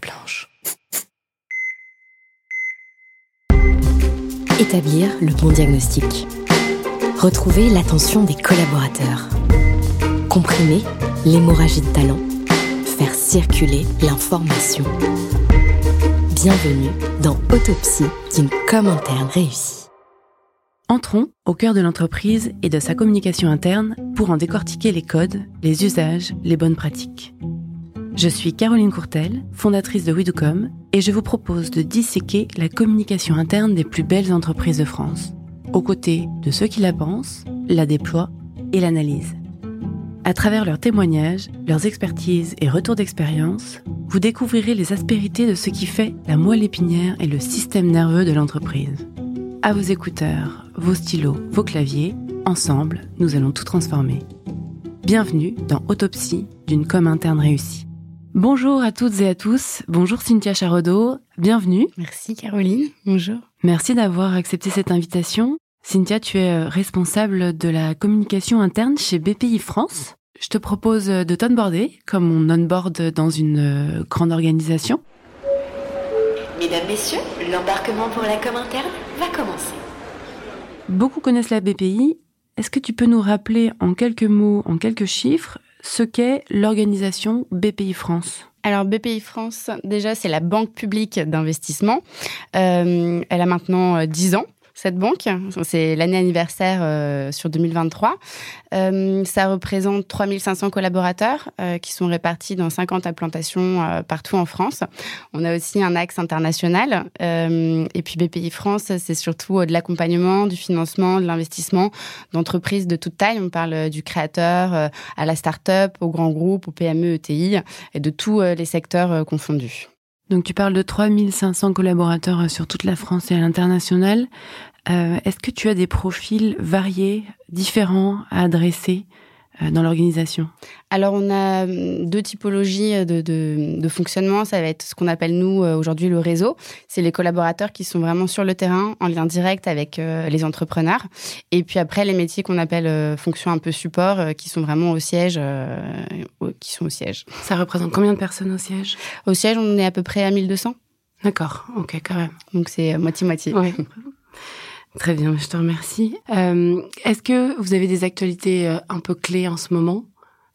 blanche. Établir le bon diagnostic. Retrouver l'attention des collaborateurs. Comprimer l'hémorragie de talent. Faire circuler l'information. Bienvenue dans Autopsie d'une com interne réussie. Entrons au cœur de l'entreprise et de sa communication interne pour en décortiquer les codes, les usages, les bonnes pratiques. Je suis Caroline Courtel, fondatrice de Widucom, et je vous propose de disséquer la communication interne des plus belles entreprises de France, aux côtés de ceux qui la pensent, la déploient et l'analysent. À travers leurs témoignages, leurs expertises et retours d'expérience, vous découvrirez les aspérités de ce qui fait la moelle épinière et le système nerveux de l'entreprise. À vos écouteurs, vos stylos, vos claviers, ensemble, nous allons tout transformer. Bienvenue dans Autopsie d'une com interne réussie. Bonjour à toutes et à tous. Bonjour Cynthia Charodeau. Bienvenue. Merci Caroline. Bonjour. Merci d'avoir accepté cette invitation. Cynthia, tu es responsable de la communication interne chez BPI France. Je te propose de t'onboarder comme on onboard dans une grande organisation. Mesdames, Messieurs, l'embarquement pour la com interne va commencer. Beaucoup connaissent la BPI. Est-ce que tu peux nous rappeler en quelques mots, en quelques chiffres, ce qu'est l'organisation BPI France alors BPI France, déjà, c'est la banque publique d'investissement. Euh, elle a maintenant 10 ans cette banque. C'est l'année anniversaire euh, sur 2023. Euh, ça représente 3500 collaborateurs euh, qui sont répartis dans 50 implantations partout en France. On a aussi un axe international. et puis BPI France, c'est surtout de l'accompagnement, du financement, de l'investissement d'entreprises de toute taille. On parle du créateur à la start-up, au grand groupe, au PME, ETI et de tous les secteurs confondus. Donc tu parles de 3500 collaborateurs sur toute la France et à l'international. Euh, est-ce que tu as des profils variés, différents à adresser euh, dans l'organisation? Alors, on a hum, deux typologies de, de, fonctionnement. Ça va être ce qu'on appelle, nous, euh, aujourd'hui, le réseau. C'est les collaborateurs qui sont vraiment sur le terrain, en lien direct avec les entrepreneurs. Et puis après, les métiers qu'on appelle fonctions un peu support, qui sont vraiment au siège. qui sont au siège. Ça représente combien de personnes au siège? Au siège, on est à peu près à 1200. D'accord, ok, quand même. Donc c'est moitié-moitié. Oui. Très bien, je te remercie. Euh, Est-ce que vous avez des actualités euh, un peu clés en ce moment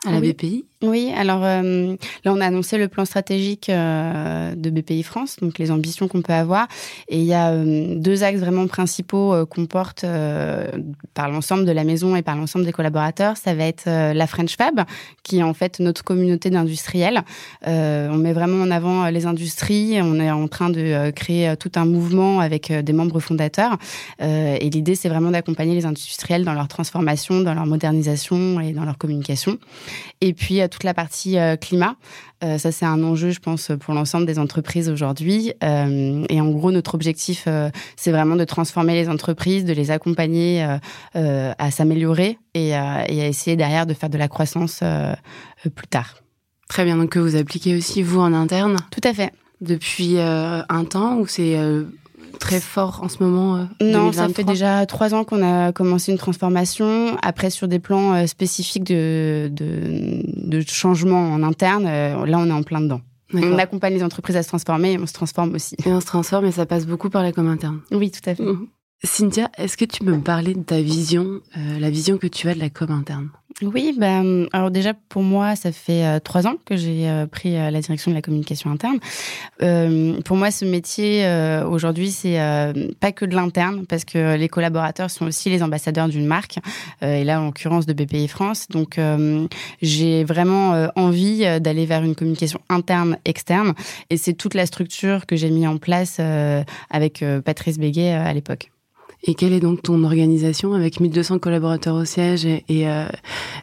à la BPI Oui, alors euh, là, on a annoncé le plan stratégique euh, de BPI France, donc les ambitions qu'on peut avoir. Et il y a euh, deux axes vraiment principaux qu'on porte par l'ensemble de la maison et par l'ensemble des collaborateurs. Ça va être la French Fab, qui est en fait notre communauté d'industriels. on met vraiment en avant les industries. On est en train de créer tout un mouvement avec des membres fondateurs. et l'idée, c'est vraiment d'accompagner les industriels dans leur transformation, dans leur modernisation et dans leur communication. Et puis toute la partie euh, climat. Euh, ça, c'est un enjeu, je pense, pour l'ensemble des entreprises aujourd'hui. Euh, et en gros, notre objectif, c'est vraiment de transformer les entreprises, de les accompagner à s'améliorer et, et, à essayer derrière de faire de la croissance plus tard. Très bien, donc que vous appliquez aussi vous en interne? Tout à fait. Depuis un temps ou c'est très fort en ce moment euh, Non, ça fait déjà trois ans qu'on a commencé une transformation. Après, sur des plans euh, spécifiques de, de, de, changement en interne, euh, là, on est en plein dedans. On accompagne les entreprises à se transformer et on se transforme aussi. Et on se transforme et ça passe beaucoup par la com interne. Oui, tout à fait. Mmh. Cynthia, est-ce que tu peux me parler de ta vision, la vision que tu as de la com interne? Oui, ben, alors déjà pour moi, ça fait euh, trois ans que j'ai euh, pris euh, la direction de la communication interne. pour moi, ce métier aujourd'hui, c'est pas que de l'interne, parce que les collaborateurs sont aussi les ambassadeurs d'une marque, et là en l'occurrence de BPI France. Donc j'ai vraiment envie d'aller vers une communication interne, externe, et c'est toute la structure que j'ai mis en place avec Patrice Béguet à l'époque. Et quelle est donc ton organisation avec 1200 collaborateurs au siège et, et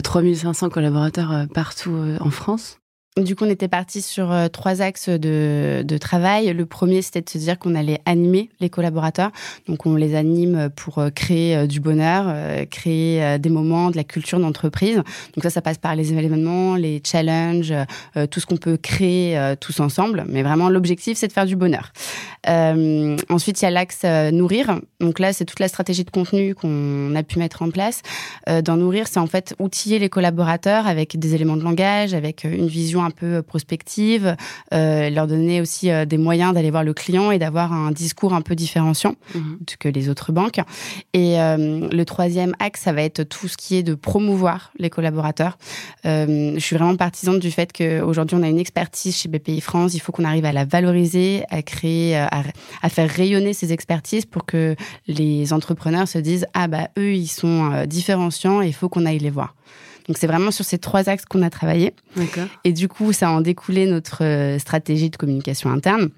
3500 euh, collaborateurs euh, partout euh, en France? Du coup, on était parti sur euh, trois axes de, travail. Le premier, c'était de se dire qu'on allait animer les collaborateurs. Donc, on les anime pour euh, créer euh, du bonheur, créer des moments, de la culture d'entreprise. Donc ça, ça passe par les événements, les challenges, tout ce qu'on peut créer tous ensemble. Mais vraiment, l'objectif, c'est de faire du bonheur. Ensuite, il y a l'axe nourrir. Donc là, c'est toute la stratégie de contenu qu'on a pu mettre en place. dans nourrir, c'est en fait outiller les collaborateurs avec des éléments de langage, avec une vision un peu prospective, leur donner aussi des moyens d'aller voir le client et d'avoir un discours un peu différenciant mhm. que les autres banques. Et le troisième axe, ça va être tout ce qui est de promouvoir les collaborateurs. je suis vraiment partisane du fait qu'aujourd'hui, on a une expertise chez BPI France. Il faut qu'on arrive à la valoriser, à créer, à, à faire rayonner ces expertises pour que les entrepreneurs se disent ah bah eux ils sont euh, différenciants et il faut qu'on aille les voir. Donc c'est vraiment sur ces trois axes qu'on a travaillé. Et du coup, ça a en découlé notre euh, stratégie de communication interne.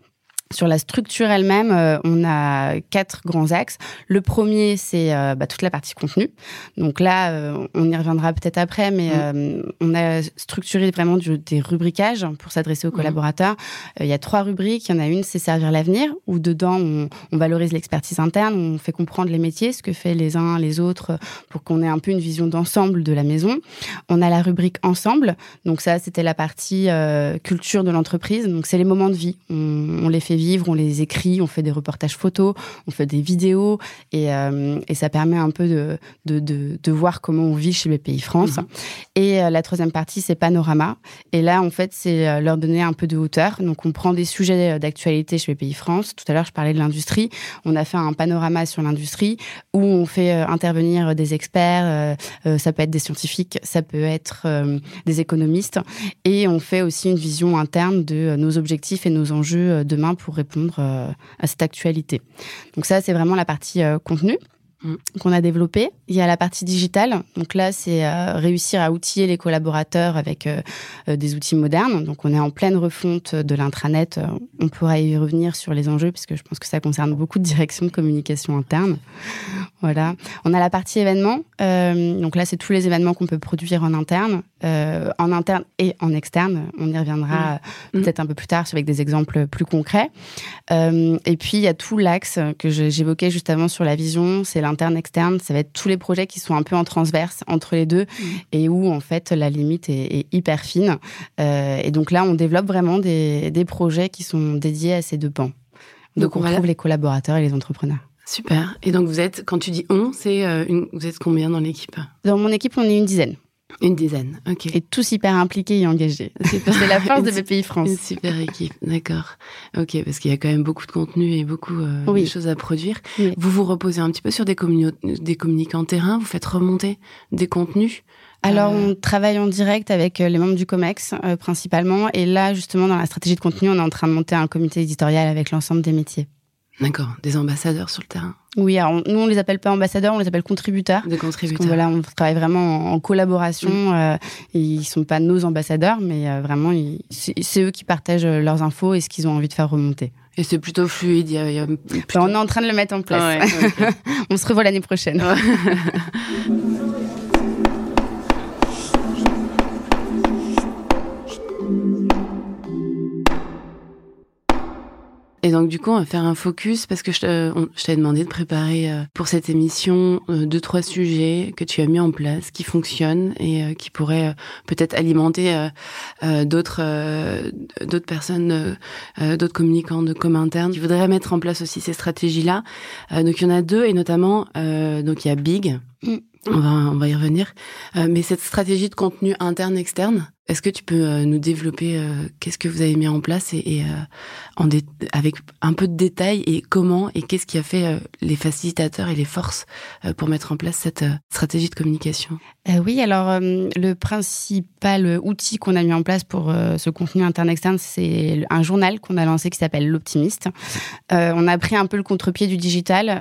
Sur la structure elle-même, euh, on a quatre grands axes. Le premier, c'est euh, bah, toute la partie contenu. Donc là, euh, on y reviendra peut-être après, mais mm. on a structuré vraiment des rubricages pour s'adresser aux mm. collaborateurs. Il y a trois rubriques. Il y en a une, c'est servir l'avenir, où dedans, on, on valorise l'expertise interne, on fait comprendre les métiers, ce que fait les uns, les autres, pour qu'on ait un peu une vision d'ensemble de la maison. On a la rubrique ensemble. Donc ça, c'était la partie culture de l'entreprise. Donc c'est les moments de vie. On, on les fait vivre, on les écrit, on fait des reportages photos, on fait des vidéos et, euh, et ça permet un peu de, de, de, de, voir comment on vit chez BPI France. Mhm. Et euh, la troisième partie, c'est Panorama. Et là, en fait, c'est euh, leur donner un peu de hauteur. Donc, on prend des sujets d'actualité chez BPI France. Tout à l'heure, je parlais de l'industrie. On a fait un panorama sur l'industrie où on fait intervenir des experts. ça peut être des scientifiques, ça peut être des économistes. Et on fait aussi une vision interne de nos objectifs et nos enjeux demain pour répondre euh, à cette actualité. Donc ça, c'est vraiment la partie euh, contenu. Mm. qu'on a développé. Il y a la partie digitale. Donc là, c'est euh, réussir à outiller les collaborateurs avec euh, des outils modernes. Donc on est en pleine refonte de l'intranet. On pourra y revenir sur les enjeux puisque je pense que ça concerne beaucoup de directions de communication interne. Voilà. On a la partie événements. donc là, c'est tous les événements qu'on peut produire en interne, en interne et en externe. On y reviendra mm. peut-être un peu plus tard avec des exemples plus concrets. et puis il y a tout l'axe que j'évoquais juste avant sur la vision. C'est interne, externe, ça va être tous les projets qui sont un peu en transverse entre les deux mmh. et où en fait la limite est, hyper fine. Euh, et donc là, on développe vraiment des, projets qui sont dédiés à ces deux pans. Donc, on, trouve les collaborateurs et les entrepreneurs. Super. Et donc vous êtes, quand tu dis on, c'est euh, vous êtes combien dans l'équipe? Dans mon équipe, on est une dizaine. Une dizaine, ok. Et tous hyper impliqués et engagés. C'est la force de BPI France. Une super équipe, d'accord. Ok, parce qu'il y a quand même beaucoup de contenu et beaucoup euh, de choses à produire. Vous vous reposez un petit peu sur des, des communicants terrain, vous faites remonter des contenus alors, euh, on travaille en direct avec euh, les membres du COMEX, principalement. Et là, justement, dans la stratégie de contenu, on est en train de monter un comité éditorial avec l'ensemble des métiers. D'accord, des ambassadeurs sur le terrain. Oui, alors nous on les appelle pas ambassadeurs, on les appelle contributeurs. Des contributeurs. voilà, on travaille vraiment en, collaboration. Mm. Euh, ils sont pas nos ambassadeurs, mais euh, vraiment c'est eux qui partagent leurs infos et ce qu'ils ont envie de faire remonter. Et c'est plutôt fluide. Y y a on est en train de le mettre en place. on se revoit l'année prochaine. donc du coup, on va faire un focus parce que je, t'avais demandé de préparer euh, pour cette émission euh, deux trois sujets que tu as mis en place, qui fonctionnent et euh, qui pourraient peut-être alimenter d'autres d'autres personnes, d'autres communicants de com interne qui voudraient mettre en place aussi ces stratégies-là. donc il y en a deux et notamment donc il y a Big. Mm. On va, on va y revenir. mais cette stratégie de contenu interne-externe, est-ce que tu peux euh, nous développer euh, qu'est-ce que vous avez mis en place et, euh, en avec un peu de détails et comment et qu'est-ce qui a fait les facilitateurs et les forces pour mettre en place cette stratégie de communication? Oui, alors le principal outil qu'on a mis en place pour ce contenu interne-externe, c'est un journal qu'on a lancé qui s'appelle L'Optimiste. on a pris un peu le contre-pied du digital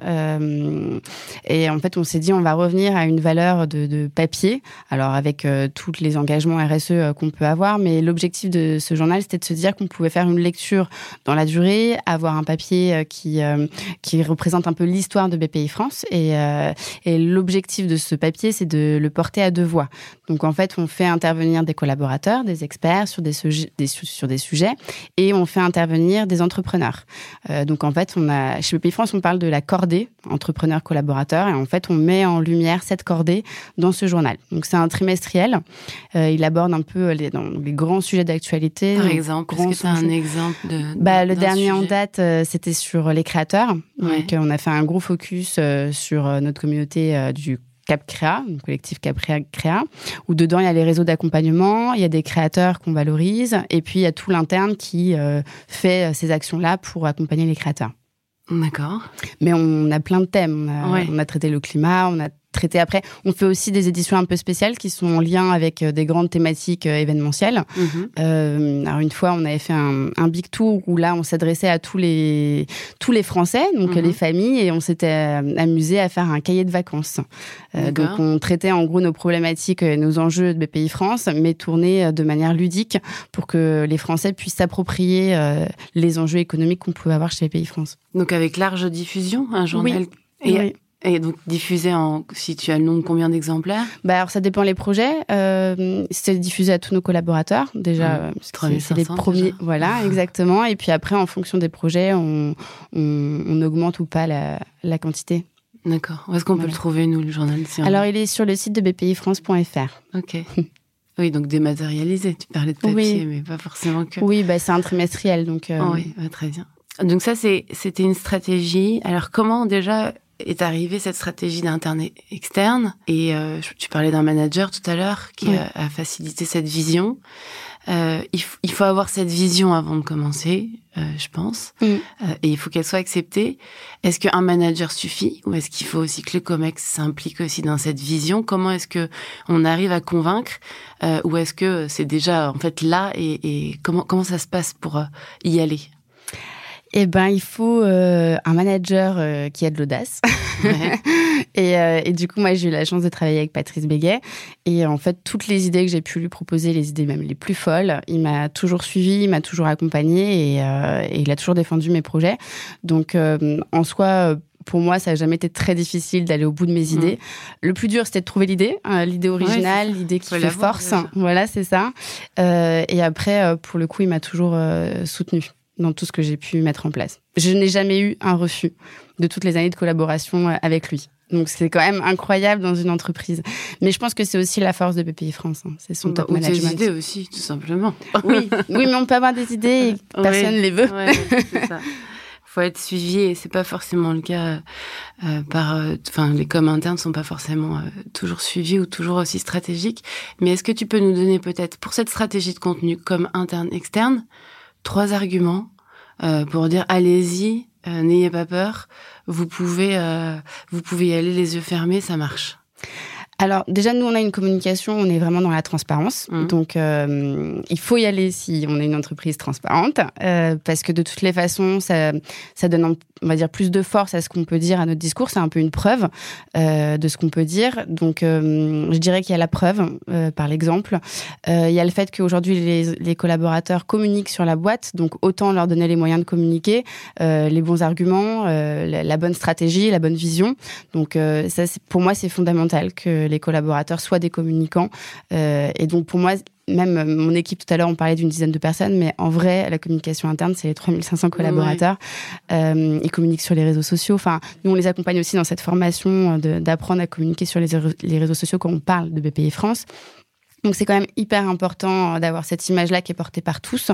et en fait on s'est dit on va revenir à une valeur de, papier, alors avec tous les engagements RSE qu'on peut avoir. Mais l'objectif de ce journal, c'était de se dire qu'on pouvait faire une lecture dans la durée, avoir un papier euh, qui, euh, qui représente un peu l'histoire de BPI France. Euh, et l'objectif de ce papier, c'est de le porter à deux voix. Donc en fait, on fait intervenir des collaborateurs, des experts sur des, sujets, des, sur des sujets et on fait intervenir des entrepreneurs. donc en fait, on a, chez BPI France, on parle de la cordée entrepreneur-collaborateur et en fait, on met en lumière cette cordée dans ce journal. Donc c'est un trimestriel. il aborde un peu les, dans les grands sujets d'actualité. Par exemple, est-ce que tu as un exemple de, bah, Le dernier en date, euh, c'était sur les créateurs. Donc, euh, on a fait un gros focus euh, sur notre communauté du Cap Créa, un collectif Cap Créa, où dedans il y a les réseaux d'accompagnement, il y a des créateurs qu'on valorise, et puis il y a tout l'interne qui fait ces actions-là pour accompagner les créateurs. D'accord. Mais on a plein de thèmes. On a, traité le climat, on a traité après. On fait aussi des éditions un peu spéciales qui sont en lien avec euh, des grandes thématiques euh, événementielles. Mhm. Euh, alors une fois, on avait fait un, big tour où là, on s'adressait à tous les tous les Français, donc mhm. les familles, et on s'était amusé à faire un cahier de vacances. donc on traitait en gros nos problématiques, nos enjeux de BPI France, mais tournés de manière ludique pour que les Français puissent s'approprier les enjeux économiques qu'on pouvait avoir chez BPI France. Donc avec large diffusion, un journal. Et, et donc diffusé en, si tu as le nom de combien d'exemplaires? Bah alors ça dépend les projets. Euh, c'est diffusé à tous nos collaborateurs déjà. Mmh, c'est les premiers, voilà exactement. Et puis après en fonction des projets, on, on, augmente ou pas la, la quantité. D'accord. Où est-ce qu'on peut le trouver nous le journal Alors il est sur le site de bpifrance.fr. Ok. Oui, donc dématérialisé. Tu parlais de papier, mais pas forcément que. Oui, bah, c'est un trimestriel, donc. Euh, oui, bah, très bien. Donc ça, c'était une stratégie. Alors comment déjà est arrivée cette stratégie d'interne externe Et euh, tu parlais d'un manager tout à l'heure qui a, facilité cette vision. Euh, il, faut avoir cette vision avant de commencer, euh, je pense, mm. et il faut qu'elle soit acceptée. Est-ce qu'un manager suffit ou est-ce qu'il faut aussi que le Comex s'implique aussi dans cette vision? Comment est-ce que on arrive à convaincre ou est-ce que c'est déjà en fait là et, et comment comment ça se passe pour y aller? Eh ben, il faut euh, un manager euh, qui a de l'audace. et, euh, et, du coup, moi, j'ai eu la chance de travailler avec Patrice Béguet. Et en fait, toutes les idées que j'ai pu lui proposer, les idées même les plus folles, il m'a toujours suivi, il m'a toujours accompagné et, et, il a toujours défendu mes projets. Donc, en soi, pour moi, ça n'a jamais été très difficile d'aller au bout de mes mmh. idées. Le plus dur, c'était de trouver l'idée, hein, l'idée originale, l'idée qui fait force. Voilà, c'est ça. et après, pour le coup, il m'a toujours soutenu dans tout ce que j'ai pu mettre en place. Je n'ai jamais eu un refus de toutes les années de collaboration euh, avec lui. Donc c'est quand même incroyable dans une entreprise. Mais je pense que c'est aussi la force de BPI France. Hein. C'est son top management. Des idées aussi, tout simplement. Oui, oui, mais on peut avoir des idées et personne ne les veut. Ouais, c'est ça. faut être suivi et c'est pas forcément le cas euh, par euh, enfin les coms internes sont pas forcément toujours suivis ou toujours aussi stratégiques mais est-ce que tu peux nous donner peut-être pour cette stratégie de contenu comme interne externe trois arguments euh, pour dire allez-y, euh, n'ayez pas peur, vous pouvez, euh, vous pouvez y aller les yeux fermés, ça marche. Alors déjà, nous, on a une communication, on est vraiment dans la transparence. Mmh. Donc, euh, il faut y aller si on est une entreprise transparente, euh, parce que de toutes les façons, ça, ça donne, on va dire, plus de force à ce qu'on peut dire à notre discours. C'est un peu une preuve euh, de ce qu'on peut dire. Donc, je dirais qu'il y a la preuve par l'exemple. il y a le fait qu'aujourd'hui, les, les, collaborateurs communiquent sur la boîte, donc autant leur donner les moyens de communiquer, les bons arguments, la, la, bonne stratégie, la bonne vision. Donc, ça, pour moi, c'est fondamental que les collaborateurs soient des communicants. Euh, et donc pour moi, même mon équipe tout à l'heure, on parlait d'une dizaine de personnes, mais en vrai, la communication interne, c'est les 3500 collaborateurs. Euh, ils communiquent sur les réseaux sociaux. Enfin, nous, on les accompagne aussi dans cette formation d'apprendre à communiquer sur les, les réseaux sociaux quand on parle de BPI France. Donc c'est quand même hyper important euh, d'avoir cette image-là qui est portée par tous.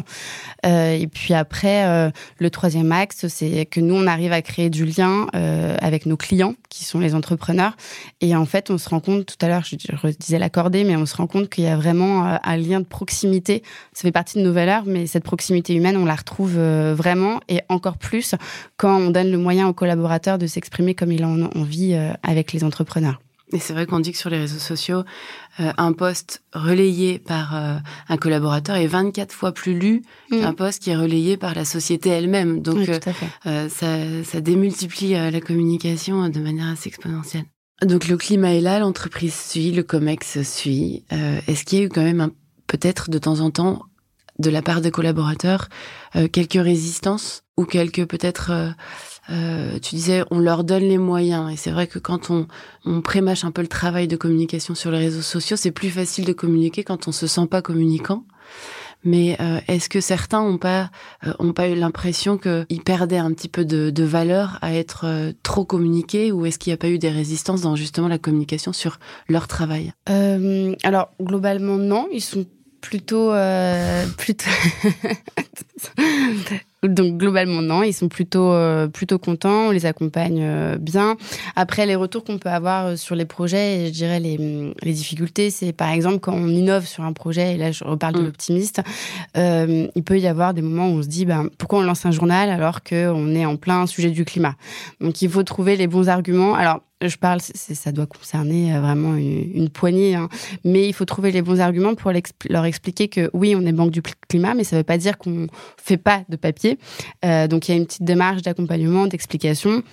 Euh, et puis après, euh, le troisième axe, c'est que nous, on arrive à créer du lien euh, avec nos clients, qui sont les entrepreneurs. Et en fait, on se rend compte, tout à l'heure, je, disais l'accorder, mais on se rend compte qu'il y a vraiment euh, un lien de proximité. Ça fait partie de nos valeurs, mais cette proximité humaine, on la retrouve vraiment, et encore plus quand on donne le moyen aux collaborateurs de s'exprimer comme ils en ont envie avec les entrepreneurs. Et c'est vrai qu'on dit que sur les réseaux sociaux, euh, un poste relayé par euh, un collaborateur est 24 fois plus lu mm. qu'un poste qui est relayé par la société elle-même. Donc euh, ça, ça, démultiplie la communication de manière assez exponentielle. Donc le climat est là, l'entreprise suit, le COMEX suit. Est-ce qu'il y a eu quand même peut-être de temps en temps de la part des collaborateurs quelques résistances ou quelques peut-être euh, tu disais, on leur donne les moyens. Et c'est vrai que quand on, on prémâche un peu le travail de communication sur les réseaux sociaux, c'est plus facile de communiquer quand on se sent pas communicant. Mais euh, est-ce que certains ont pas euh, ont pas eu l'impression qu'ils perdaient un petit peu de, de valeur à être trop communiqués ou est-ce qu'il n'y a pas eu des résistances dans justement la communication sur leur travail? Alors globalement non, ils sont plutôt plutôt Donc globalement non, ils sont plutôt plutôt contents, on les accompagne bien. Après les retours qu'on peut avoir sur les projets, je dirais les, les difficultés, c'est par exemple quand on innove sur un projet, et là je reparle de mm. l'optimiste, il peut y avoir des moments où on se dit ben, pourquoi on lance un journal alors qu'on est en plein sujet du climat? Donc il faut trouver les bons arguments. Alors je parle, ça doit concerner euh, vraiment une, poignée, hein. mais il faut trouver les bons arguments pour leur expliquer que oui, on est banque du climat, mais ça ne veut pas dire qu'on fait pas de papier. Euh, donc il y a une petite démarche d'accompagnement, d'explication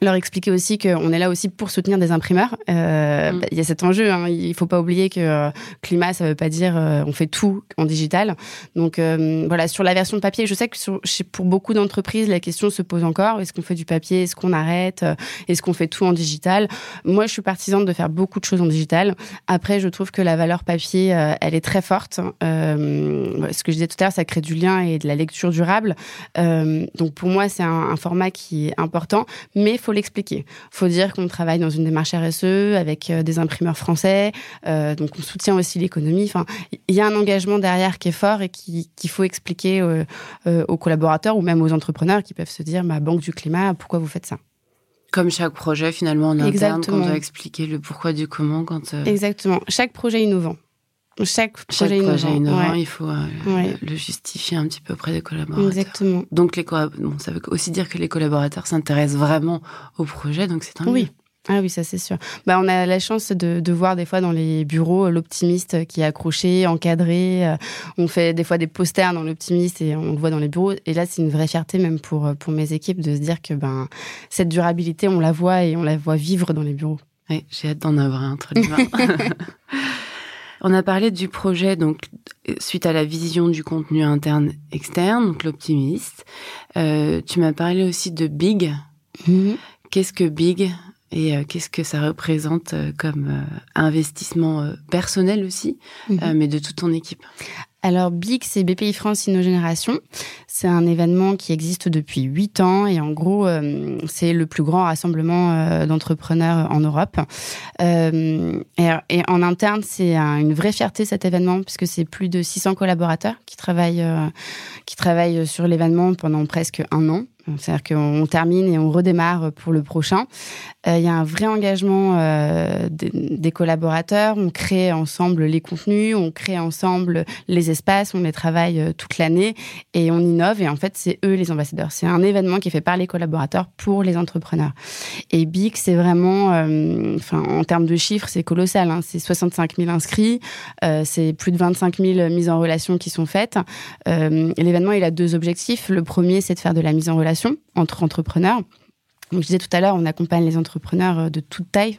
leur expliquer aussi qu'on est là aussi pour soutenir des imprimeurs. Euh, mm. bah, Il y a cet enjeu. Hein. Il faut pas oublier que euh, climat, ça veut pas dire euh, on fait tout en digital. Donc euh, voilà, sur la version de papier, je sais que sur, pour beaucoup d'entreprises, la question se pose encore est-ce qu'on fait du papier? Est-ce qu'on arrête? Est-ce qu'on fait tout en digital? Moi, je suis partisane de faire beaucoup de choses en digital. Après, je trouve que la valeur papier, elle est très forte. ce que je disais tout à l'heure, ça crée du lien et de la lecture durable. donc pour moi, c'est un, un, format qui est important, mais faut l'expliquer. faut dire qu'on travaille dans une démarche RSE avec euh, des imprimeurs français, euh, donc on soutient aussi l'économie. Enfin, il y a un engagement derrière qui est fort et qu'il faut expliquer euh, aux collaborateurs ou même aux entrepreneurs qui peuvent se dire, ma banque du climat, pourquoi vous faites ça? Comme chaque projet, finalement, en interne, on doit expliquer le pourquoi du comment quand... Exactement. Chaque projet innovant chaque projet, innovant, il faut euh, le justifier un petit peu auprès des collaborateurs. Exactement. Donc les bon, ça veut aussi dire que les collaborateurs s'intéressent vraiment au projet, donc c'est un oui. Ah oui, ça c'est sûr. Bah, on a la chance de, de voir des fois dans les bureaux euh, l'optimiste qui est accroché, encadré. Euh, on fait des fois des posters dans l'optimiste et on le voit dans les bureaux. Et là, c'est une vraie fierté même pour, pour mes équipes de se dire que ben, cette durabilité, on la voit et on la voit vivre dans les bureaux. Oui, j'ai hâte d'en avoir un entre les mains. On a parlé du projet donc suite à la vision du contenu interne externe, donc l'optimiste. Euh, tu m'as parlé aussi de Big. Mhm. Qu'est-ce que Big et euh, qu'est-ce que ça représente euh, comme investissement personnel aussi, mhm. mais de toute ton équipe? Alors BIC, c'est BPI France Innogénération. C'est un événement qui existe depuis huit ans et en gros, euh, c'est le plus grand rassemblement euh, d'entrepreneurs en Europe. Euh, et, en interne, c'est une vraie fierté cet événement puisque c'est plus de 600 collaborateurs qui travaillent, qui travaillent sur l'événement pendant presque un an. C'est-à-dire qu'on termine et on redémarre pour le prochain. Euh, il y a un vrai engagement euh, des, collaborateurs. On crée ensemble les contenus, on crée ensemble les espaces, on les travaille euh, toute l'année et on innove. Et en fait, c'est eux les ambassadeurs. C'est un événement qui est fait par les collaborateurs pour les entrepreneurs. Et BIC, c'est vraiment, en termes de chiffres, c'est colossal. Hein. C'est 65 000 inscrits, c'est plus de 25 000 mises en relation qui sont faites. L'événement, il a deux objectifs. Le premier, c'est de faire de la mise en relation entre entrepreneurs. Donc, je disais tout à l'heure, on accompagne les entrepreneurs euh, de toute taille.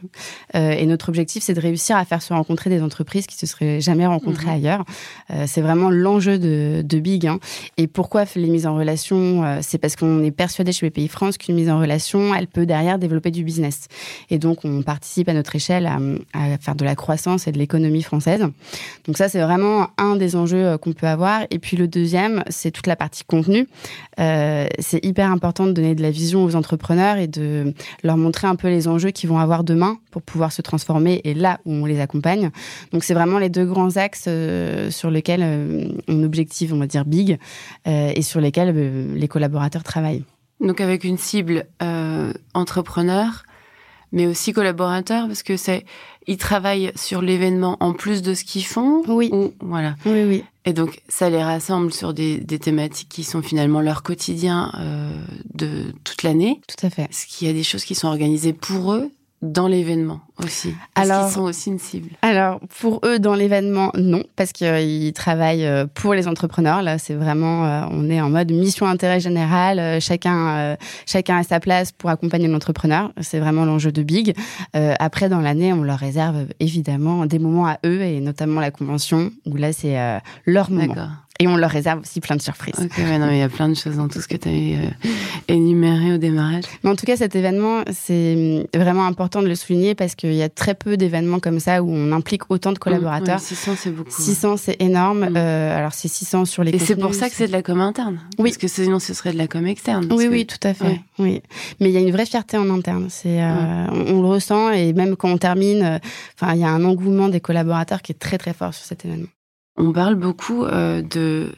Euh, et notre objectif, c'est de réussir à faire se rencontrer des entreprises qui se seraient jamais rencontrées mhm. ailleurs. Euh, c'est vraiment l'enjeu de, de, Big. Hein. Et pourquoi les mises en relation euh, C'est parce qu'on est persuadé chez BPI France qu'une mise en relation, elle peut derrière développer du business. Et donc, on participe à notre échelle à, à faire de la croissance et de l'économie française. Donc ça, c'est vraiment un des enjeux qu'on peut avoir. Et puis le deuxième, c'est toute la partie contenu. c'est hyper important de donner de la vision aux entrepreneurs et de leur montrer un peu les enjeux qu'ils vont avoir demain pour pouvoir se transformer et là où on les accompagne. Donc c'est vraiment les deux grands axes euh, sur lesquels euh, on objective, on va dire big, euh, et sur lesquels les collaborateurs travaillent. Donc avec une cible entrepreneur, mais aussi collaborateur parce que c'est ils travaillent sur l'événement en plus de ce qu'ils font. Oui. voilà. Oui, oui. Et donc, ça les rassemble sur des, des thématiques qui sont finalement leur quotidien euh, de toute l'année. Tout à fait. Est-ce qu'il y a des choses qui sont organisées pour eux dans l'événement aussi Alors, qu'ils sont aussi une cible Alors, pour eux, dans l'événement, non, parce qu'ils travaillent euh, pour les entrepreneurs. Là, c'est vraiment, euh, on est en mode mission intérêt général. Euh, chacun, chacun a sa place pour accompagner l'entrepreneur. C'est vraiment l'enjeu de Big. après, dans l'année, on leur réserve évidemment des moments à eux, et notamment la convention, où là, c'est leur moment. D'accord. Et on leur réserve aussi plein de surprises. Ok, mais non, il y a plein de choses dans tout ce que tu as euh, énuméré au démarrage. Mais en tout cas, cet événement, c'est vraiment important de le souligner parce qu'il y a très peu d'événements comme ça où on implique autant de collaborateurs. 600, c'est beaucoup. 600, c'est énorme. Mm. Euh, alors, c'est 600 sur les Et c'est pour ça que c'est de la com interne Oui. Parce que sinon, ce serait de la com externe. Oui, oui, tout à fait. Oui. Mais il y a une vraie fierté en interne. C'est, euh, on, le ressent et même quand on termine, enfin, il y a un engouement des collaborateurs qui est très, très fort sur cet événement. On parle beaucoup euh, de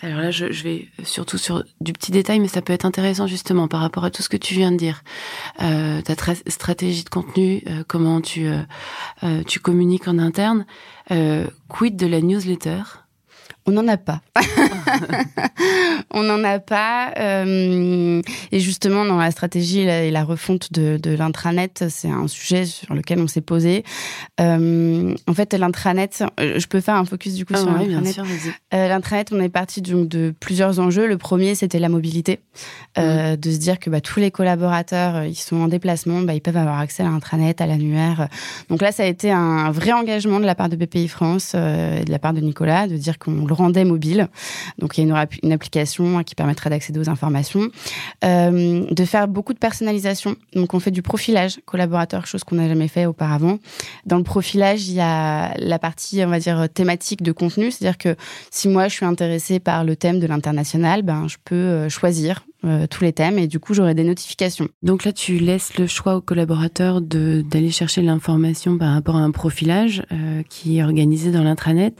Alors là, je, vais surtout sur du petit détail, mais ça peut être intéressant justement par rapport à tout ce que tu viens de dire. Euh, ta stratégie de contenu, euh, comment tu, euh, tu communiques en interne. quid de la newsletter? On n'en a pas. on n'en a pas. Euh, et justement, dans la stratégie et la, refonte de, l'intranet, c'est un sujet sur lequel on s'est posé. Euh, en fait, l'intranet, euh, je peux faire un focus du coup ah sur oui, l'intranet. l'intranet, on est parti de, de, plusieurs enjeux. Le premier, c'était la mobilité. De se dire que bah, tous les collaborateurs, ils sont en déplacement, bah, ils peuvent avoir accès à l'intranet, à l'annuaire. Donc là, ça a été un vrai engagement de la part de BPI France et de la part de Nicolas, de dire qu'on rendait mobile. Donc il y a une, application qui permettrait d'accéder aux informations, euh, de faire beaucoup de personnalisation. Donc on fait du profilage collaborateur, chose qu'on n'a jamais fait auparavant. Dans le profilage, il y a la partie, on va dire, thématique de contenu, c'est-à-dire que si moi je suis intéressée par le thème de l'international, ben je peux euh, choisir euh, tous les thèmes et du coup j'aurai des notifications. Donc là tu laisses le choix aux collaborateurs d'aller chercher l'information par rapport à un profilage euh, qui est organisé dans l'intranet.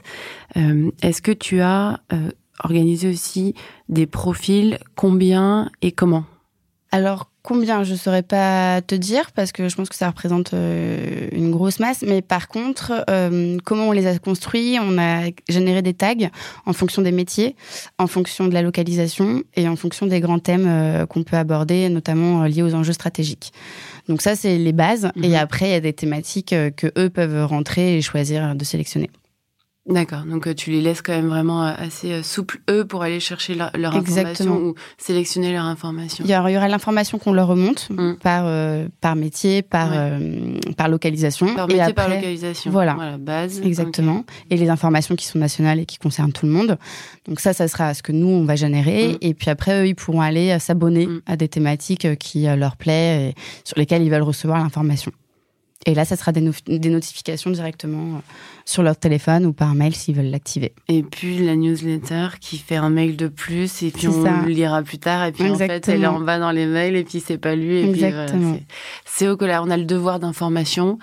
Euh, est-ce que tu as organisé aussi des profils, combien et comment? Alors Combien, je ne saurais pas te dire parce que je pense que ça représente euh, une grosse masse. Mais par contre, euh, comment on les a construits On a généré des tags en fonction des métiers, en fonction de la localisation et en fonction des grands thèmes euh, qu'on peut aborder, notamment liés aux enjeux stratégiques. Donc ça, c'est les bases. Et mhm. après, il y a des thématiques que eux peuvent rentrer et choisir de sélectionner. D'accord, donc euh, tu les laisses quand même vraiment euh, assez euh, souples, eux, pour aller chercher leur, information ou sélectionner leur information. Il y aura, l'information qu'on leur remonte mm. par, par métier, par, par localisation. Par métier, par localisation. Voilà. voilà base. Exactement. Et les informations qui sont nationales et qui concernent tout le monde. Donc ça, ça sera ce que nous, on va générer. Mm. Et puis après, eux, ils pourront aller s'abonner mm. à des thématiques qui leur plaît et sur lesquelles ils veulent recevoir l'information. Et là, ça sera des, des notifications directement sur leur téléphone ou par mail s'ils veulent l'activer. Et puis la newsletter qui fait un mail de plus et puis on le lira plus tard et puis en fait elle est en bas dans les mails et puis c'est pas lu et Exactement. puis c'est au collège. On a le devoir d'information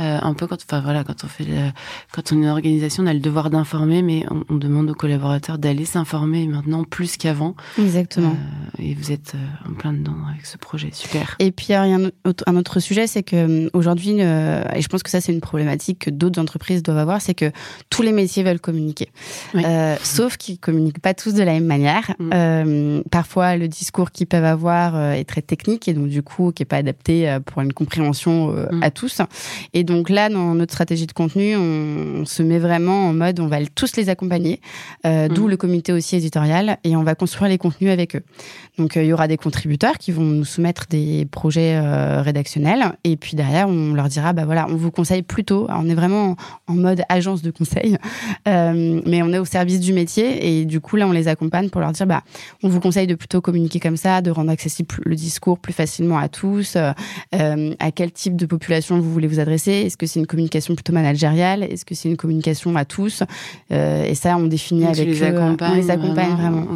euh, un peu quand enfin voilà quand on fait quand on est une organisation on a le devoir d'informer mais on, demande aux collaborateurs d'aller s'informer maintenant plus qu'avant. Exactement. Euh, et vous êtes euh, en plein dedans avec ce projet super. Et puis il y a un autre, un autre sujet c'est que aujourd'hui et je pense que ça c'est une problématique que d'autres entreprises doivent avoir, c'est que tous les métiers veulent communiquer. Euh, sauf qu'ils communiquent pas tous de la même manière. Mm. Euh, parfois, le discours qu'ils peuvent avoir euh, est très technique et donc du coup, qui est pas adapté pour une compréhension mm. à tous. Et donc là, dans notre stratégie de contenu, on, se met vraiment en mode, on va tous les accompagner, d'où mm. le comité aussi éditorial, et on va construire les contenus avec eux. Donc il y aura des contributeurs qui vont nous soumettre des projets rédactionnels, et puis derrière, on leur dira, bah voilà, on vous conseille plutôt. on est vraiment en mode mode agence de conseil, euh, mais on est au service du métier et du coup là on les accompagne pour leur dire bah on vous conseille de plutôt communiquer comme ça, de rendre accessible le discours plus facilement à tous, euh, euh, à quel type de population vous voulez vous adresser, est-ce que c'est une communication plutôt managériale, est-ce que c'est une communication à tous, et ça on définit avec les eux, on les accompagne vraiment.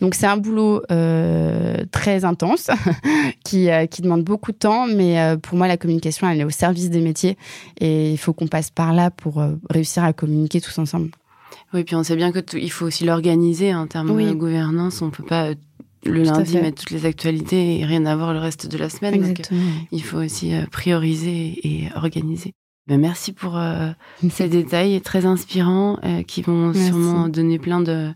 Donc c'est un boulot euh, très intense qui, euh, qui demande beaucoup de temps, mais euh, pour moi la communication elle est au service des métiers et il faut qu'on passe par là pour réussir à communiquer tous ensemble. Oui, puis on sait bien que il faut aussi l'organiser en termes de gouvernance. On peut pas le lundi mettre toutes les actualités et rien avoir le reste de la semaine. Exactement. il faut aussi prioriser et organiser. Ben, merci pour euh, ces détails très inspirants euh, qui vont sûrement donner plein de,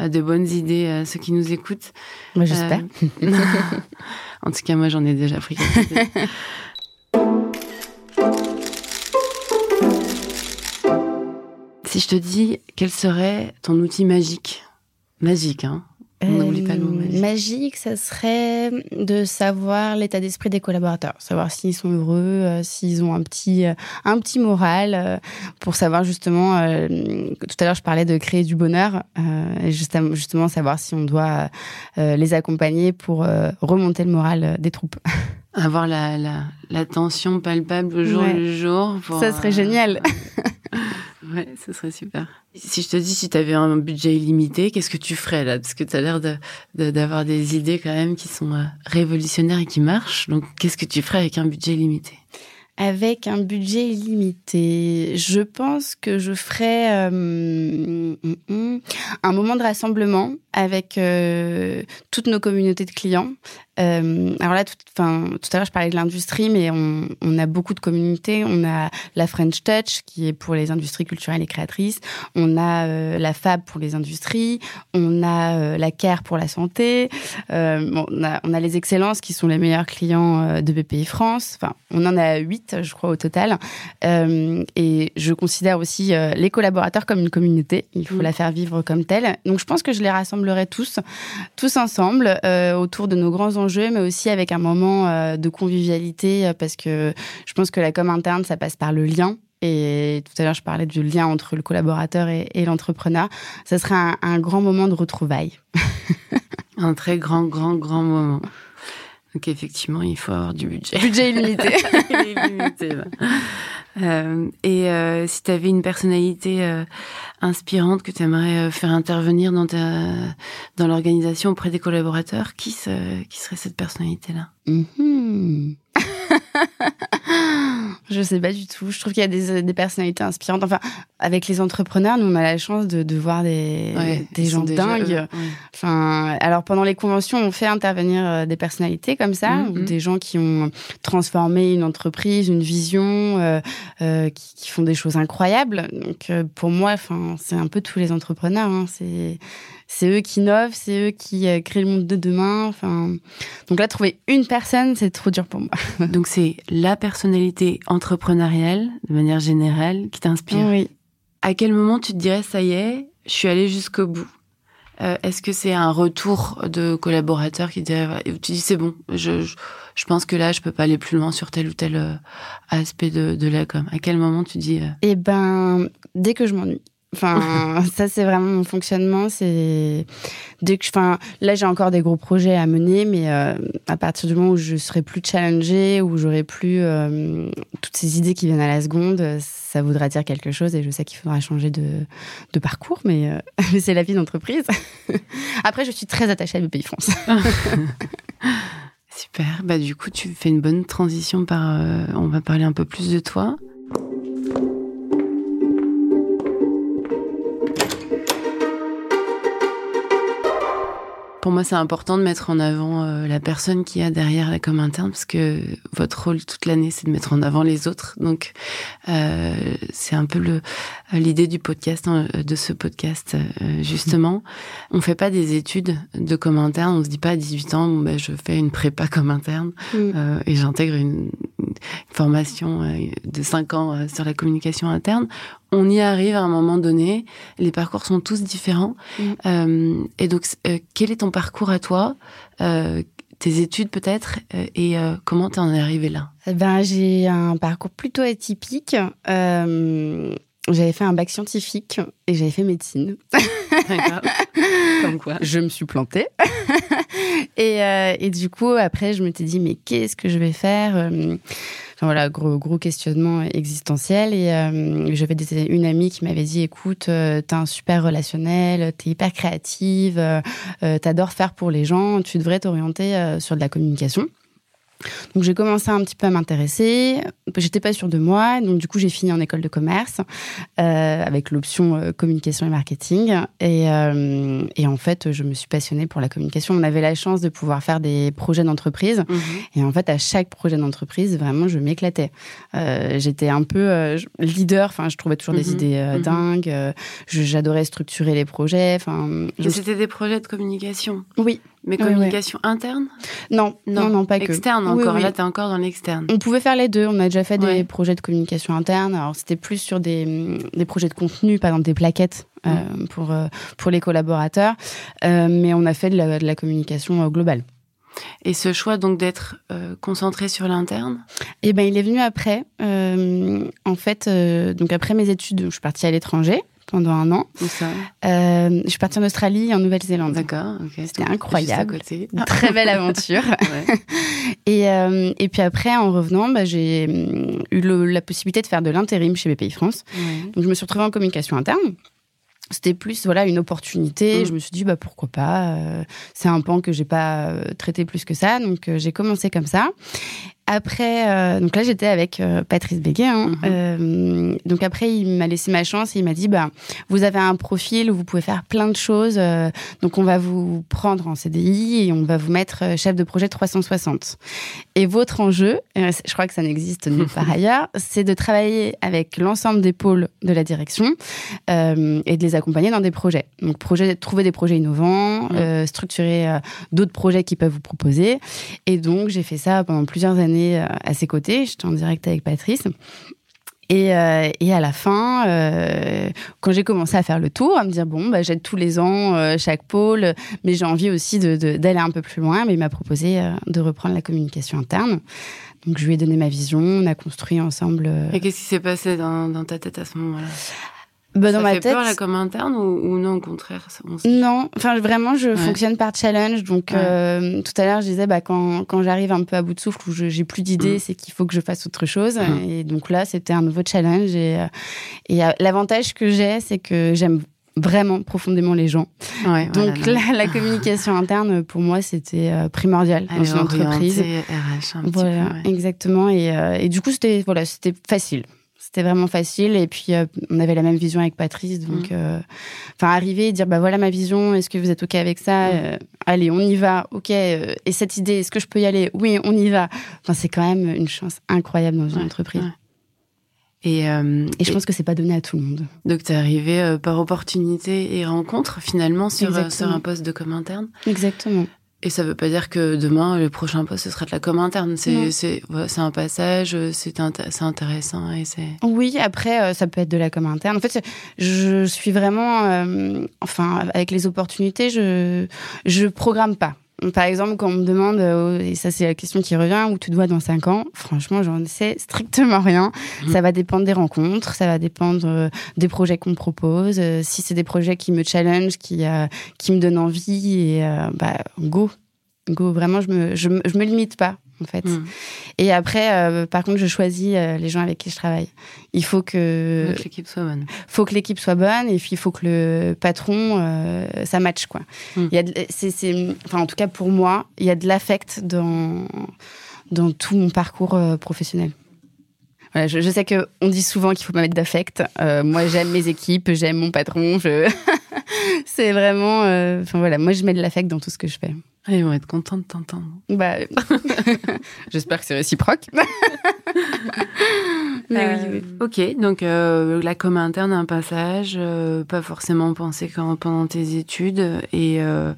euh, de bonnes idées à ceux qui nous écoutent. Moi, j'espère. en tout cas, moi, j'en ai déjà pris quelques Si je te dis quel serait ton outil magique, magique, hein, euh, magique. ça serait de savoir l'état d'esprit des collaborateurs, savoir s'ils sont heureux, euh, s'ils ont un petit, euh, un petit moral, pour savoir justement. tout à l'heure, je parlais de créer du bonheur, et justement, justement savoir si on doit les accompagner pour remonter le moral des troupes. Avoir la, la, la tension palpable jour le jour. ça serait génial. Ouais, ce serait super. Si je te dis si tu avais un budget illimité, qu'est-ce que tu ferais là? Parce que tu as l'air d'avoir des idées quand même qui sont euh, révolutionnaires et qui marchent. Donc, qu'est-ce que tu ferais avec un budget limité Avec un budget illimité, je pense que je ferais euh, mm, mm, mm, un moment de rassemblement avec euh, toutes nos communautés de clients. Euh, alors là, tout, à l'heure, je parlais de l'industrie, mais on, on, a beaucoup de communautés. On a la French Touch, qui est pour les industries culturelles et créatrices. On a euh, la Fab pour les industries. On a la Care pour la santé. Bon, on, a, on, a, les Excellences, qui sont les meilleurs clients de BPI France. Enfin, on en a huit, je crois, au total. et je considère aussi les collaborateurs comme une communauté. Il faut mmh. la faire vivre comme telle. Donc, je pense que je les tous, tous ensemble, autour de nos grands enjeux, mais aussi avec un moment euh, de convivialité, euh, parce que je pense que la com interne, ça passe par le lien. Et tout à l'heure, je parlais du lien entre le collaborateur et, l'entrepreneur. Ça serait un, grand moment de retrouvailles. un très grand, grand, grand moment. Donc effectivement, il faut avoir du budget. Budget illimité. illimité euh, et euh, si tu avais une personnalité euh, inspirante que tu aimerais euh, faire intervenir dans, ta, dans l'organisation auprès des collaborateurs, qui, se, qui serait cette personnalité-là? Mm-hmm. Je sais pas du tout. Je trouve qu'il y a des, des, personnalités inspirantes. Enfin, avec les entrepreneurs, nous, on a la chance de, de voir des, des gens dingues. Enfin, alors pendant les conventions, on fait intervenir euh, des personnalités comme ça, mm, ou des gens qui ont transformé une entreprise, une vision, euh, euh, qui, qui, font des choses incroyables. Donc, pour moi, enfin, c'est un peu tous les entrepreneurs. Hein. C'est c'est eux qui innovent, c'est eux qui euh, créent le monde de demain. Enfin, donc là, trouver une personne, c'est trop dur pour moi. donc c'est la personnalité entrepreneuriale, de manière générale, qui t'inspire. Oui. À quel moment tu te dirais, ça y est, je suis allée jusqu'au bout? Euh, Est-ce que c'est un retour de collaborateurs qui dirait, tu dis c'est bon, je, je, pense que là, je peux pas aller plus loin sur tel ou tel euh, aspect de, de la com. À quel moment tu dis Eh ben, dès que je m'ennuie. Enfin, ça c'est vraiment mon fonctionnement. C'est dès que, enfin, là j'ai encore des gros projets à mener, mais euh, à partir du moment où je serai plus challengée, où j'aurai plus euh, toutes ces idées qui viennent à la seconde, ça voudra dire quelque chose. Et je sais qu'il faudra changer de, de parcours, mais, euh, c'est la vie d'entreprise. Après, je suis très attachée à BPI France. Super. Bah du coup, tu fais une bonne transition par. on va parler un peu plus de toi. Pour moi, c'est important de mettre en avant euh, la personne qui a derrière la com interne, parce que votre rôle toute l'année, c'est de mettre en avant les autres. Donc, euh, c'est un peu le l'idée du podcast, hein, de ce podcast euh, justement. On fait pas des études de com interne. On se dit pas à 18 ans, bon, ben, je fais une prépa com interne mm. euh, et j'intègre une, une, formation de 5 ans sur la communication interne on y arrive à un moment donné. Les parcours sont tous différents. Mm. Euh, et donc, euh, quel est ton parcours à toi euh, tes études peut-être et comment tu en es arrivé là? Eh Ben j'ai un parcours plutôt atypique. j'avais fait un bac scientifique et j'avais fait médecine. Comme quoi Je me suis plantée. Et, et, du coup après je me suis dit mais qu'est-ce que je vais faire voilà, gros, gros questionnement existentiel. Et euh, j'avais une amie qui m'avait dit, écoute, euh, t'es un super relationnel, t'es hyper créative, euh, t'adores faire pour les gens, tu devrais t'orienter sur de la communication. Donc j'ai commencé un petit peu à m'intéresser. J'étais pas sûre de moi, donc du coup j'ai fini en école de commerce euh, avec l'option euh, communication et marketing. Et, euh, et, en fait, je me suis passionnée pour la communication. On avait la chance de pouvoir faire des projets d'entreprise. Mhm. Et en fait, à chaque projet d'entreprise, vraiment, je m'éclatais. J'étais un peu leader. Enfin, je trouvais toujours des mhm. idées mhm. dingues. J'adorais structurer les projets. Enfin, c'était des projets de communication. Oui. Mais communication interne? Non, non, non, pas que. Externe encore. Là, t'es encore dans l'externe. On pouvait faire les deux. On a déjà fait des projets de communication interne. Alors, c'était plus sur des, des projets de contenu, par exemple des plaquettes euh, mm. pour, euh, pour les collaborateurs. Euh, mais on a fait de la, de la communication globale. Et ce choix donc d'être concentré sur l'interne? Eh ben, il est venu après. en fait, donc après mes études, je suis partie à l'étranger pendant un an. Ça euh, je suis partie en Australie et en Nouvelle-Zélande. D'accord. C'était incroyable. Une très belle aventure. et, euh, et puis après, en revenant, bah, j'ai hum, eu la possibilité de faire de l'intérim chez BPI France. Donc je me suis retrouvée en communication interne. C'était plus voilà une opportunité. Mm. Je me suis dit bah pourquoi pas. Euh, c'est un pan que j'ai pas euh, traité plus que ça, donc euh, j'ai commencé comme ça. Après, euh, donc là j'étais avec euh, Patrice Béguet. Hein. Mhm. Euh, donc après il m'a laissé ma chance et il m'a dit bah vous avez un profil où vous pouvez faire plein de choses. donc on va vous prendre en CDI et on va vous mettre chef de projet 360. Et votre enjeu, je crois que ça n'existe nulle part ailleurs, c'est de travailler avec l'ensemble des pôles de la direction euh, et de les accompagner dans des projets. Donc projet, trouver des projets innovants, euh, structurer euh, d'autres projets qu'ils peuvent vous proposer. Et donc, j'ai fait ça pendant plusieurs années euh, à ses côtés. J'étais en direct avec Patrice. Et, euh, et à la fin, euh, quand j'ai commencé à faire le tour, à me dire bon, bah, j'aide tous les ans chaque pôle, mais j'ai envie aussi d'aller un peu plus loin. Mais il m'a proposé de reprendre la communication interne. Donc je lui ai donné ma vision, on a construit ensemble. Et qu'est-ce qui s'est passé dans ta tête à ce moment-là? Bah, Ça dans ma fait tête, peur la com interne ou, ou non, au contraire ça- on s- Non, enfin vraiment, je Ouais. fonctionne par challenge. Donc Ouais. euh, tout à l'heure, je disais, bah, quand, quand j'arrive un peu à bout de souffle ou j'ai plus d'idées, Mm. c'est qu'il faut que je fasse autre chose. Mm. Et donc là, c'était un nouveau challenge. Et, euh, et euh, l'avantage que j'ai, c'est que j'aime vraiment profondément les gens. Ouais, Donc voilà, la, la communication interne, pour moi, c'était primordial dans Elle une entreprise. RH un petit Voilà, peu, ouais. exactement. Et, euh, et du coup, c'était voilà, c'était facile. C'était vraiment facile. Et puis, euh, on avait la même vision avec Patrice. Donc, Mm. euh, enfin, arriver et dire, bah voilà ma vision. Est-ce que vous êtes OK avec ça? Mm. Euh, Allez, on y va. OK. et cette idée, est-ce que je peux y aller? Oui, on y va. Enfin, c'est quand même une chance incroyable dans une Ouais, entreprise. ouais. Et, euh, Et je pense que c'est pas donné à tout le monde. donc, t'es arrivé euh, par opportunité et rencontre, finalement, sur, euh, sur un poste de com interne? Exactement. Et ça veut pas dire que demain, le prochain poste, ce sera de la com interne. C'est, c'est, ouais, c'est un passage, euh, c'est, int- c'est intéressant et c'est... Oui, après, euh, ça peut être de la com interne. En fait, je suis vraiment, euh, enfin, avec les opportunités, je je programme pas. Par exemple, quand on me demande, euh, et ça c'est la question qui revient, où tu te vois dans 5 ans, franchement, j'en sais strictement rien. Mhm. Ça va dépendre des rencontres, ça va dépendre euh, des projets qu'on me propose. Euh, si c'est des projets qui me challenge, qui, euh, qui me donnent envie, et euh, bah, go. Go, vraiment, je me, je, je me limite pas, en fait. Mm. Et après, euh, par contre, je choisis euh, les gens avec qui je travaille. Il faut que, l'équipe soit bonne. faut que l'équipe soit bonne et puis il faut que le patron, euh, ça matche quoi. Mm. Il y a, de- c'est, c'est, enfin en tout cas pour moi, il y a de l'affect dans dans tout mon parcours professionnel. Voilà, je, je sais que on dit souvent qu'il faut pas mettre d'affect. Moi, j'aime mes équipes, j'aime mon patron. Je... c'est vraiment, euh, enfin voilà, moi je mets de l'affect dans tout ce que je fais. Ah, ils vont être contents de t'entendre. Bah, j'espère que c'est réciproque. Mais oui, oui. Euh, Ok, donc euh, la com interne, un passage, euh, pas forcément pensé quand, pendant tes études, et euh,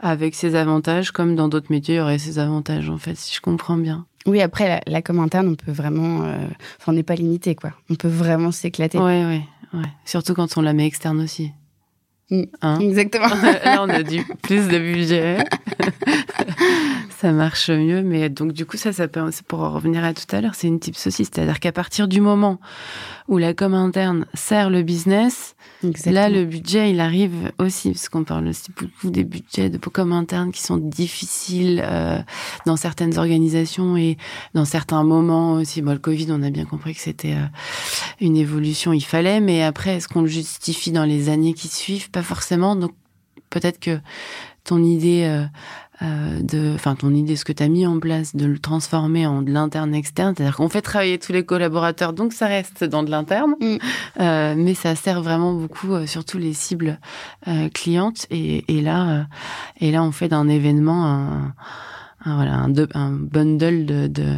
avec ses avantages, comme dans d'autres métiers, il y aurait ses avantages, en fait, si je comprends bien. Oui, après, la, la com interne, on peut vraiment. euh, Enfin, on n'est pas limité, quoi. On peut vraiment s'éclater. Ouais, ouais, ouais. Surtout quand on la met externe aussi. Hein Exactement. Là, on a du plus de budget. ça marche mieux. Mais donc, du coup, ça, ça peut, c'est pour revenir à tout à l'heure, c'est une tips aussi. C'est-à-dire qu'à partir du moment où la com interne sert le business, Exactement. là, le budget, il arrive aussi, parce qu'on parle aussi beaucoup des budgets de com interne qui sont difficiles euh, dans certaines organisations et dans certains moments aussi. Bon, le Covid, on a bien compris que c'était euh, une évolution, il fallait, mais après, est-ce qu'on le justifie dans les années qui suivent? Pas forcément. Donc, peut-être que ton idée euh, euh, de, enfin ton idée, ce que tu as mis en place, de le transformer en de l'interne externe, c'est-à-dire qu'on fait travailler tous les collaborateurs, donc ça reste dans de l'interne, Mm. Euh, mais ça sert vraiment beaucoup, euh, surtout les cibles euh, clientes, et, et là, euh, et là on fait d'un événement un, un, voilà un, de- un bundle de de,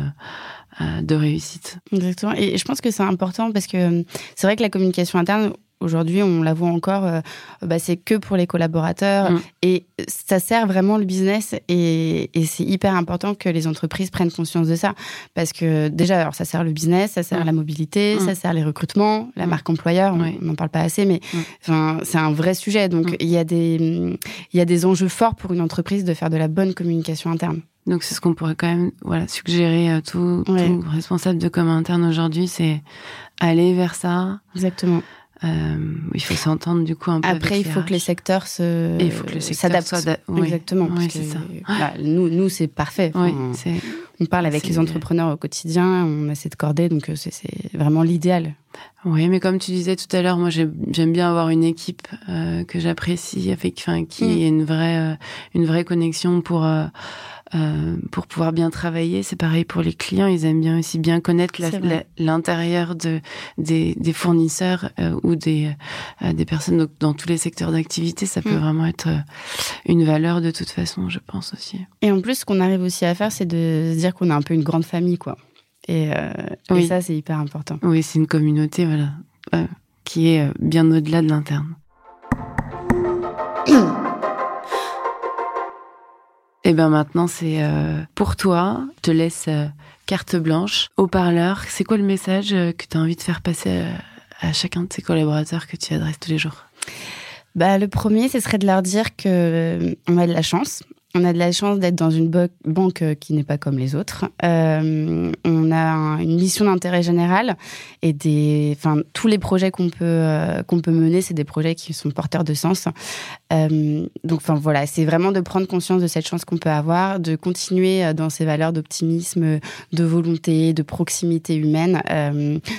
de réussite. Exactement. Et je pense que c'est important parce que c'est vrai que la communication interne, aujourd'hui, on la voit encore, euh, bah, c'est que pour les collaborateurs. Mm. Et ça sert vraiment le business. Et, et c'est hyper important que les entreprises prennent conscience de ça. Parce que déjà, alors, ça sert le business, ça sert Mm. la mobilité, Mm. ça sert les recrutements, la marque employeur. On n'en parle pas assez, mais c'est un vrai sujet. Donc, il y, a des, y a des enjeux forts pour une entreprise de faire de la bonne communication interne. Donc c'est ce qu'on pourrait quand même voilà suggérer à tout, Ouais. tout responsable de com interne aujourd'hui, c'est aller vers ça. Exactement. Euh, il faut s'entendre du coup un peu. Après, il faut que les secteurs se Et il faut que le s'adaptent. oui. Exactement. Oui, parce c'est que, ça. bah, nous, nous c'est parfait. Oui, Enfin, on parle avec les entrepreneurs au quotidien, on a cette cordée, donc euh, c'est vraiment l'idéal. oui, mais comme tu disais tout à l'heure, moi j'ai- j'aime bien avoir une équipe euh, que j'apprécie, avec, enfin, qui Mm. ait une vraie, euh, une vraie connexion pour. Euh, pour pouvoir bien travailler. C'est pareil pour les clients, ils aiment bien aussi bien connaître l'intérieur de des, des fournisseurs euh, ou des euh, des personnes dans tous les secteurs d'activité. Ça peut mm. vraiment être une valeur de toute façon, je pense aussi. Et en plus, ce qu'on arrive aussi à faire, c'est de se dire qu'on est un peu une grande famille, quoi. Et, et ça, c'est hyper important. Oui, c'est une communauté, voilà, qui est bien au-delà de l'interne. Et eh ben maintenant c'est euh, pour toi. Je te laisse euh, carte blanche. Au parleur, c'est quoi le message euh, que tu as envie de faire passer à, chacun de tes collaborateurs que tu adresses tous les jours? Bah, le premier, ce serait de leur dire que on a de la chance on a de la chance d'être dans une banque euh, qui n'est pas comme les autres. Euh, on a une mission d'intérêt général et des, enfin, tous les projets qu'on peut euh, qu'on peut mener, c'est des projets qui sont porteurs de sens. donc, enfin voilà, c'est vraiment de prendre conscience de cette chance qu'on peut avoir, de continuer dans ces valeurs d'optimisme, de volonté, de proximité humaine.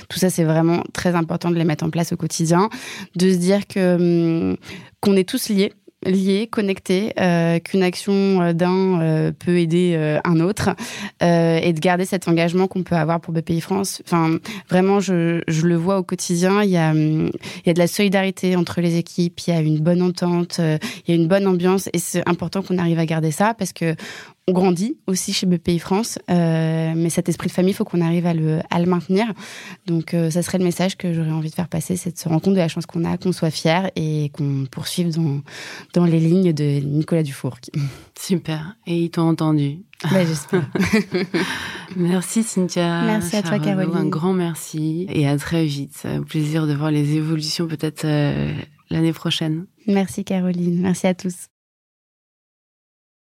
tout ça, c'est vraiment très important de les mettre en place au quotidien, de se dire hum, qu'on est tous liés liés, connectés, euh, qu'une action euh, d'un euh, peut aider un autre, et de garder cet engagement qu'on peut avoir pour BPI France. Enfin, vraiment, je, je le vois au quotidien. Il y a, il y a de la solidarité entre les équipes, il y a une bonne entente, il y a une bonne ambiance, et c'est important qu'on arrive à garder ça parce que on grandit aussi chez BPI France, euh, mais cet esprit de famille, il faut qu'on arrive à le, à le maintenir. Donc, euh, ça serait le message que j'aurais envie de faire passer, c'est de se rendre compte de la chance qu'on a, qu'on soit fier et qu'on poursuive dans, dans les lignes de Nicolas Dufour. Super. Et ils t'ont entendu. Bah, j'espère. merci Cynthia. Merci à toi Caroline. Un grand merci et à très vite. Au plaisir de voir les évolutions peut-être euh, l'année prochaine. Merci Caroline. Merci à tous.